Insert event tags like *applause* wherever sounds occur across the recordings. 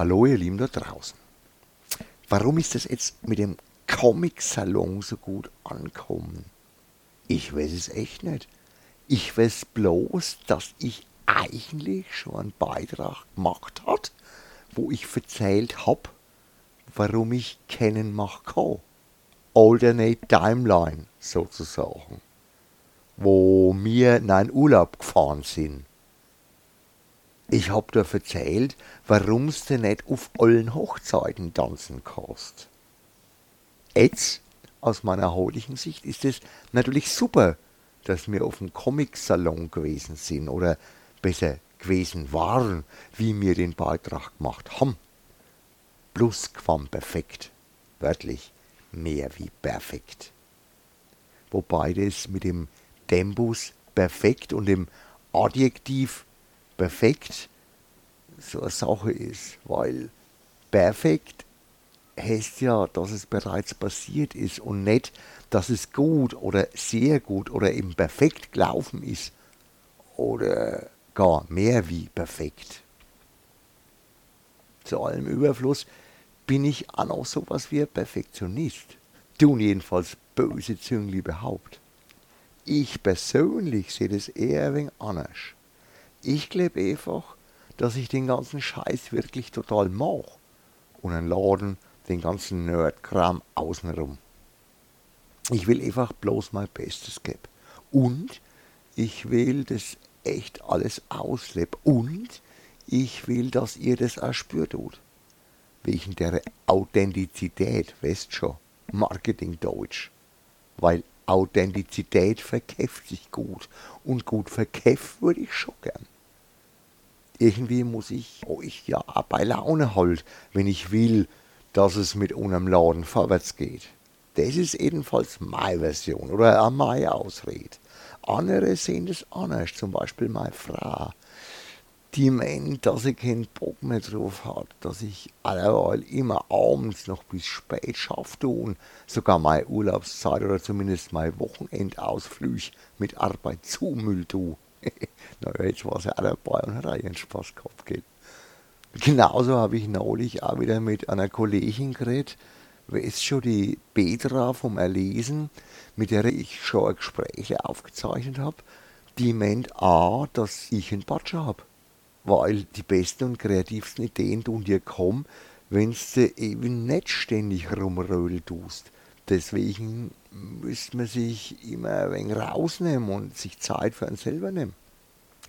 Hallo ihr Lieben da draußen. Warum ist das jetzt mit dem Comic-Salon so gut ankommen? Ich weiß es echt nicht. Ich weiß bloß, dass ich eigentlich schon einen Beitrag gemacht hat, wo ich erzählt hab, warum ich kennen mach kann. Alternate Timeline sozusagen. Wo wir in einen Urlaub gefahren sind. Ich hab da erzählt, warum's du nicht auf allen Hochzeiten tanzen kannst. Jetzt, aus meiner heutigen Sicht, ist es natürlich super, dass wir auf dem Comic-Salon gewesen sind oder besser gewesen waren, wie wir den Beitrag gemacht haben. Plus quam perfekt, wörtlich mehr wie perfekt. Wobei das mit dem Tempus perfekt und dem Adjektiv perfekt so eine Sache ist, weil perfekt heißt ja, dass es bereits passiert ist und nicht, dass es gut oder sehr gut oder eben perfekt gelaufen ist oder gar mehr wie perfekt. Zu allem Überfluss bin ich auch noch sowas wie ein Perfektionist. Tun jedenfalls böse Züngli behaupt. Ich persönlich sehe das eher ein wenig anders. Ich glaube einfach, dass ich den ganzen Scheiß wirklich total mag. Und ein Laden den ganzen Nerdkram außenrum. Ich will einfach bloß mein Bestes geben. Und ich will das echt alles ausleben. Und ich will, dass ihr das auch spürt. Wegen der Authentizität, weißt schon, Marketingdeutsch. Weil Authentizität verkäft sich gut. Und gut verkäft würde ich schon gern. Irgendwie muss ich euch ja bei Laune halt, wenn ich will, dass es mit einem Laden vorwärts geht. Das ist ebenfalls meine Version oder auch meine Ausrede. Andere sehen das anders, zum Beispiel meine Frau. Die meint, dass ich keinen Bock mehr drauf hat, dass ich alleweil immer abends noch bis spät schaffe und sogar meine Urlaubszeit oder zumindest meine Wochenendausflüge mit Arbeit zumüll tue. Naja, jetzt war es ja auch dabei und hat auch ihren Spaß gehabt, gell. Genauso habe ich neulich auch wieder mit einer Kollegin geredet, wer ist schon die Petra vom Erlesen, mit der ich schon Gespräche aufgezeichnet habe, die meint auch, dass ich einen Batscher habe. Weil die besten und kreativsten Ideen tun dir kommen, wenn du eben nicht ständig rumrödeln tust. Deswegen müsste man sich immer ein wenig rausnehmen und sich Zeit für einen selber nehmen.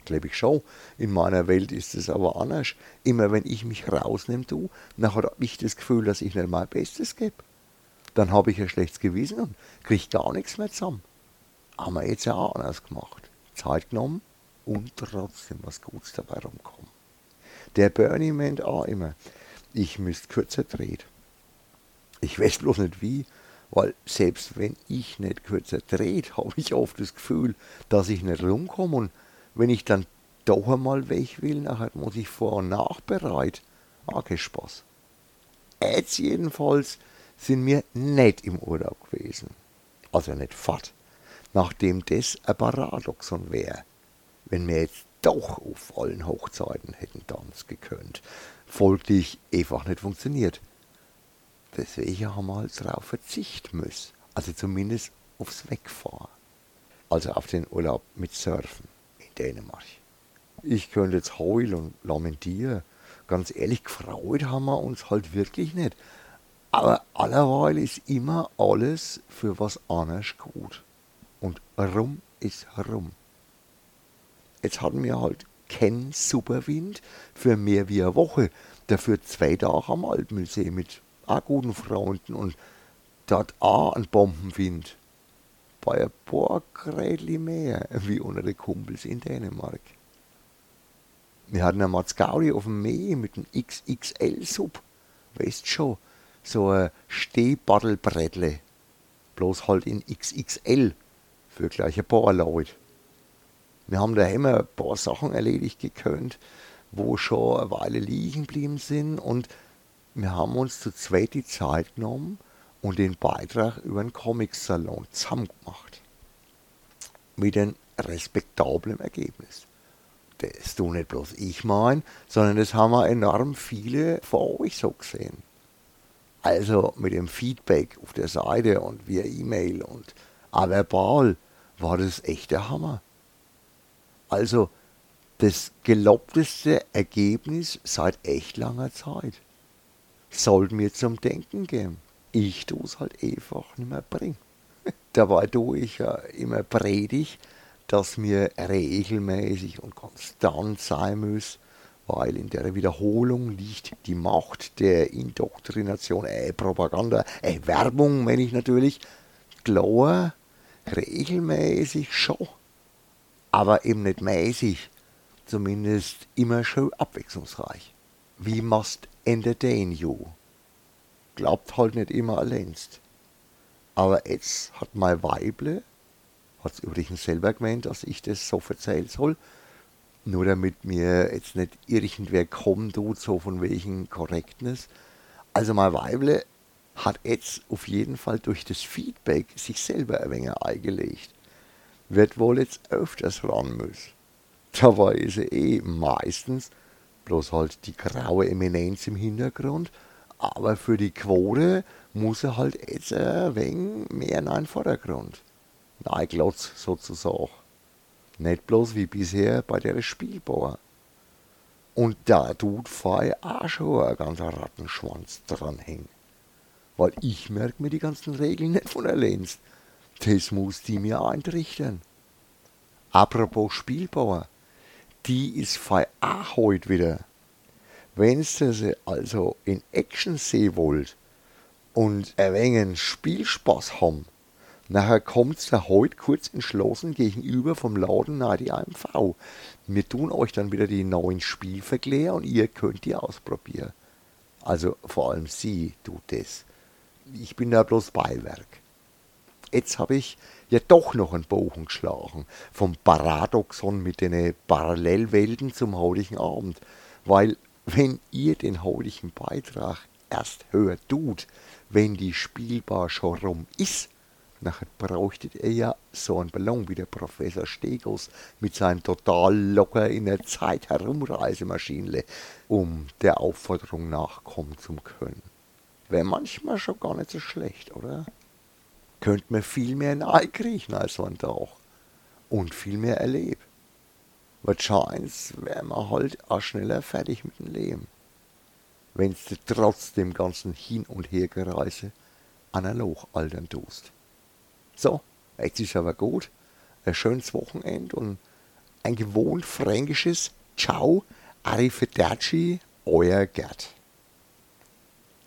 Glaube ich schon. In meiner Welt ist es aber anders. Immer wenn ich mich rausnehme, du, dann habe ich das Gefühl, dass ich nicht mein Bestes gebe. Dann habe ich ein schlechtes Gewissen und kriege gar nichts mehr zusammen. Haben wir jetzt ja auch anders gemacht. Zeit genommen und trotzdem was Gutes dabei rumkommen. Der Bernie meint auch immer, ich müsste kürzer drehen. Ich weiß bloß nicht wie, weil selbst wenn ich nicht kürzer dreht, *laughs* habe ich oft das Gefühl, dass ich nicht rumkomme und wenn ich dann doch einmal weg will, nachher muss ich vor- und nachbereit. Ah, kein Spaß. Jetzt jedenfalls sind wir nicht im Urlaub gewesen. Also nicht fort. Nachdem das ein Paradoxon wäre, wenn wir jetzt doch auf allen Hochzeiten hätten tanzen gekönnt. Folglich einfach nicht funktioniert. Deswegen haben wir halt darauf verzichten müssen. Also zumindest aufs Wegfahren. Also auf den Urlaub mit Surfen. Dänemark. Ich könnte jetzt heulen und lamentieren. Ganz ehrlich, gefreut haben wir uns halt wirklich nicht. Aber allerweil ist immer alles für was anderes gut. Und rum ist rum. Jetzt hatten wir halt keinen Superwind für mehr wie eine Woche. Dafür zwei Tage am Alpmüllsee mit auch guten Freunden und dort auch ein Bombenwind bei ein paar Grädli mehr wie unter den Kumpels in Dänemark. Wir hatten einen Matzgauri auf dem Meer mit einem XXL-Sub. Weißt schon, so ein Stehbaddelbrettle. Bloß halt in XXL für gleich ein paar Leute. Wir haben da immer ein paar Sachen erledigt gekönnt, wo schon eine Weile liegen geblieben sind und wir haben uns zu zweit die Zeit genommen, und den Beitrag über den Comic-Salon zusammen gemacht. Mit einem respektablen Ergebnis. das du nicht bloß ich mein, sondern das haben wir enorm viele vor euch so gesehen. Also mit dem Feedback auf der Seite und via E-Mail und verbal war das echt der Hammer. Also das gelobteste Ergebnis seit echt langer Zeit. Sollte mir zum Denken geben. Ich tue es halt einfach nicht mehr bringen. *laughs* Dabei tue ich ja immer predig, dass mir regelmäßig und konstant sein muss, weil in der Wiederholung liegt die Macht der Indoktrination, äh, Propaganda, äh, Werbung, meine ich natürlich, klar, regelmäßig schon, aber eben nicht mäßig, zumindest immer schon abwechslungsreich. Wie must entertain you? Glaubt halt nicht immer alleinst. Aber jetzt hat mein Weible, hat es übrigens selber gemeint, dass ich das so erzählen soll, nur damit mir jetzt nicht irgendwer kommen tut, so von welchen Korrektness. Also mein Weible hat jetzt auf jeden Fall durch das Feedback sich selber ein wenig eingelegt. Wird wohl jetzt öfters ran müssen. Dabei ist sie eh meistens bloß halt die graue Eminenz im Hintergrund, aber für die Quote muss er halt jetzt ein wenig mehr in den Vordergrund. Nein, Glotz sozusagen. Nicht bloß wie bisher bei der Spielbauer. Und da tut Fei auch schon ein ganzer Rattenschwanz dranhängen. Weil ich merk mir die ganzen Regeln nicht von erlehnst. Das muss die mir eintrichtern. Apropos Spielbauer, die ist Fei auch heute wieder. Wenn sie also in Action sehen wollt und ein wenig Spielspaß haben, Nachher kommt's da heute kurz entschlossen gegenüber vom Laden nahe die AMV. Wir tun euch dann wieder die neuen Spielverklärer und ihr könnt die ausprobieren. Also vor allem sie tut das. Ich bin da bloß Beiwerk. Jetzt habe ich ja doch noch einen Bogen geschlagen vom Paradoxon mit den Parallelwelten zum heutigen Abend. Weil wenn ihr den heutigen Beitrag erst hört tut, wenn die Spielbar schon rum ist, Nachher brauchtet er ja so einen Ballon wie der Professor Stegos mit seinen total locker in der Zeit herumreisemaschinle, um der Aufforderung nachkommen zu können. Wäre manchmal schon gar nicht so schlecht, oder? Könnt man viel mehr nahe kriechen als ein Tag und viel mehr erleben. Wahrscheinlich wäre man halt auch schneller fertig mit dem Leben. Wenn's du trotz dem ganzen Hin- und Hergereise analog altern tust. So, jetzt ist aber gut. Ein schönes Wochenende und ein gewohnt fränkisches Ciao, Arrivederci, euer Gerd.